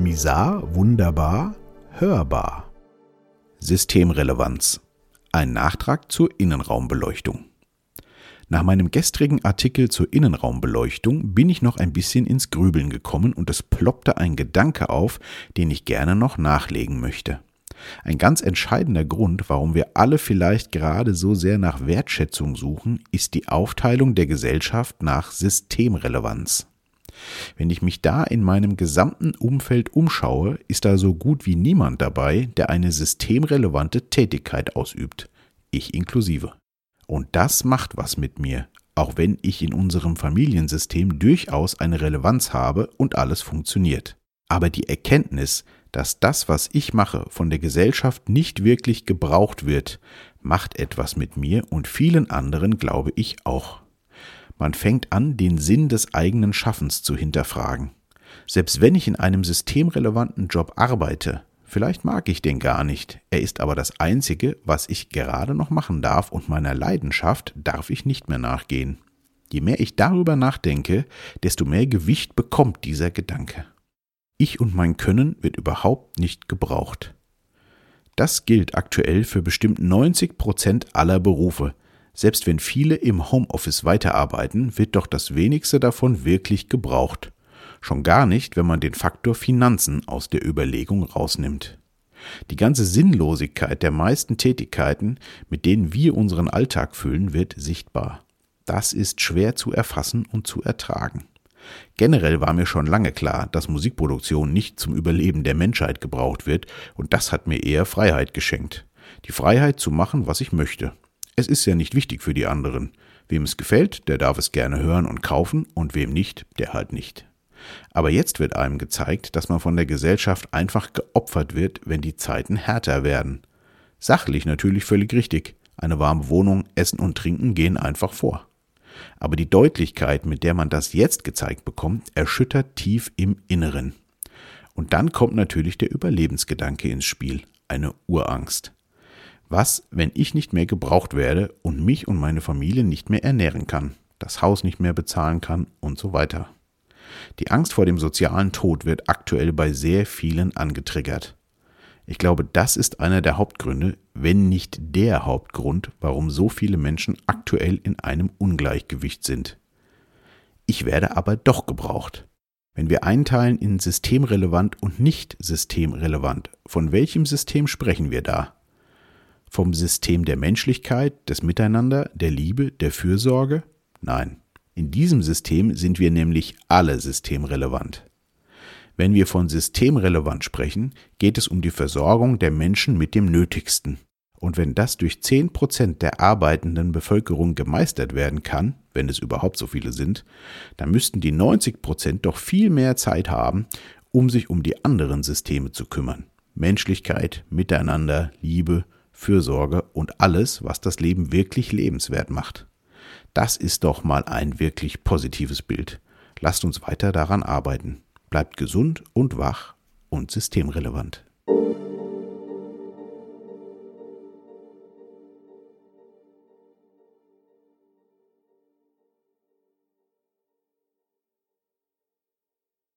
Misar, wunderbar, hörbar. Systemrelevanz. Ein Nachtrag zur Innenraumbeleuchtung. Nach meinem gestrigen Artikel zur Innenraumbeleuchtung bin ich noch ein bisschen ins Grübeln gekommen und es ploppte ein Gedanke auf, den ich gerne noch nachlegen möchte. Ein ganz entscheidender Grund, warum wir alle vielleicht gerade so sehr nach Wertschätzung suchen, ist die Aufteilung der Gesellschaft nach Systemrelevanz. Wenn ich mich da in meinem gesamten Umfeld umschaue, ist da so gut wie niemand dabei, der eine systemrelevante Tätigkeit ausübt, ich inklusive. Und das macht was mit mir, auch wenn ich in unserem Familiensystem durchaus eine Relevanz habe und alles funktioniert. Aber die Erkenntnis, dass das, was ich mache, von der Gesellschaft nicht wirklich gebraucht wird, macht etwas mit mir und vielen anderen, glaube ich, auch. Man fängt an, den Sinn des eigenen Schaffens zu hinterfragen. Selbst wenn ich in einem systemrelevanten Job arbeite, vielleicht mag ich den gar nicht, er ist aber das Einzige, was ich gerade noch machen darf und meiner Leidenschaft darf ich nicht mehr nachgehen. Je mehr ich darüber nachdenke, desto mehr Gewicht bekommt dieser Gedanke. Ich und mein Können wird überhaupt nicht gebraucht. Das gilt aktuell für bestimmt 90 Prozent aller Berufe, selbst wenn viele im Homeoffice weiterarbeiten, wird doch das wenigste davon wirklich gebraucht. Schon gar nicht, wenn man den Faktor Finanzen aus der Überlegung rausnimmt. Die ganze Sinnlosigkeit der meisten Tätigkeiten, mit denen wir unseren Alltag füllen, wird sichtbar. Das ist schwer zu erfassen und zu ertragen. Generell war mir schon lange klar, dass Musikproduktion nicht zum Überleben der Menschheit gebraucht wird, und das hat mir eher Freiheit geschenkt. Die Freiheit zu machen, was ich möchte. Es ist ja nicht wichtig für die anderen. Wem es gefällt, der darf es gerne hören und kaufen, und wem nicht, der halt nicht. Aber jetzt wird einem gezeigt, dass man von der Gesellschaft einfach geopfert wird, wenn die Zeiten härter werden. Sachlich natürlich völlig richtig. Eine warme Wohnung, Essen und Trinken gehen einfach vor. Aber die Deutlichkeit, mit der man das jetzt gezeigt bekommt, erschüttert tief im Inneren. Und dann kommt natürlich der Überlebensgedanke ins Spiel, eine Urangst. Was, wenn ich nicht mehr gebraucht werde und mich und meine Familie nicht mehr ernähren kann, das Haus nicht mehr bezahlen kann und so weiter? Die Angst vor dem sozialen Tod wird aktuell bei sehr vielen angetriggert. Ich glaube, das ist einer der Hauptgründe, wenn nicht der Hauptgrund, warum so viele Menschen aktuell in einem Ungleichgewicht sind. Ich werde aber doch gebraucht. Wenn wir einteilen in systemrelevant und nicht systemrelevant, von welchem System sprechen wir da? Vom System der Menschlichkeit, des Miteinander, der Liebe, der Fürsorge? Nein. In diesem System sind wir nämlich alle systemrelevant. Wenn wir von systemrelevant sprechen, geht es um die Versorgung der Menschen mit dem Nötigsten. Und wenn das durch 10% der arbeitenden Bevölkerung gemeistert werden kann, wenn es überhaupt so viele sind, dann müssten die 90% doch viel mehr Zeit haben, um sich um die anderen Systeme zu kümmern. Menschlichkeit, Miteinander, Liebe, Fürsorge und alles, was das Leben wirklich lebenswert macht. Das ist doch mal ein wirklich positives Bild. Lasst uns weiter daran arbeiten. Bleibt gesund und wach und systemrelevant.